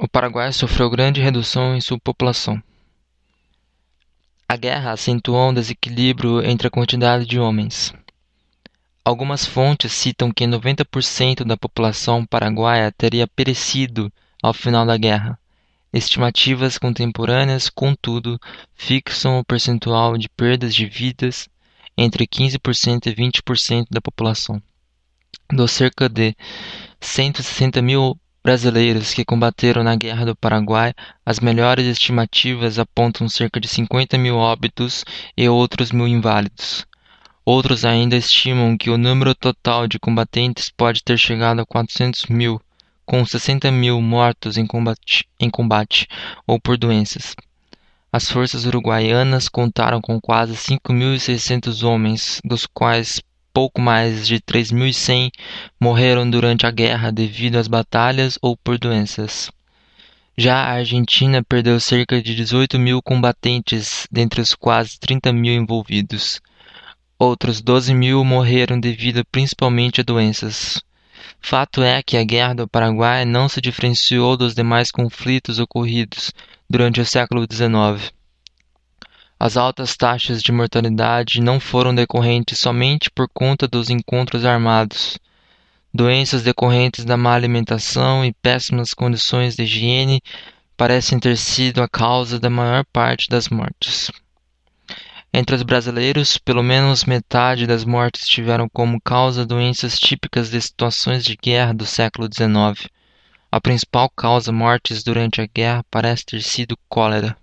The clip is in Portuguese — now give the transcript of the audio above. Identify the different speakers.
Speaker 1: O Paraguai sofreu grande redução em sua população. A guerra acentuou um desequilíbrio entre a quantidade de homens. Algumas fontes citam que 90% da população paraguaia teria perecido ao final da guerra. Estimativas contemporâneas, contudo, fixam o percentual de perdas de vidas entre 15% e 20% da população. Dos cerca de 160 mil brasileiros que combateram na Guerra do Paraguai, as melhores estimativas apontam cerca de 50 mil óbitos e outros mil inválidos. Outros ainda estimam que o número total de combatentes pode ter chegado a 400 mil, com 60 mil mortos em combate, em combate ou por doenças. As forças uruguaianas contaram com quase 5.600 homens, dos quais pouco mais de 3.100 morreram durante a guerra devido às batalhas ou por doenças. Já a Argentina perdeu cerca de 18 mil combatentes dentre os quase 30 mil envolvidos. Outros 12 mil morreram devido principalmente a doenças. Fato é que a Guerra do Paraguai não se diferenciou dos demais conflitos ocorridos durante o século XIX. As altas taxas de mortalidade não foram decorrentes somente por conta dos encontros armados. Doenças decorrentes da má alimentação e péssimas condições de higiene parecem ter sido a causa da maior parte das mortes. Entre os brasileiros, pelo menos metade das mortes tiveram como causa doenças típicas de situações de guerra do século XIX. A principal causa mortes durante a guerra parece ter sido cólera.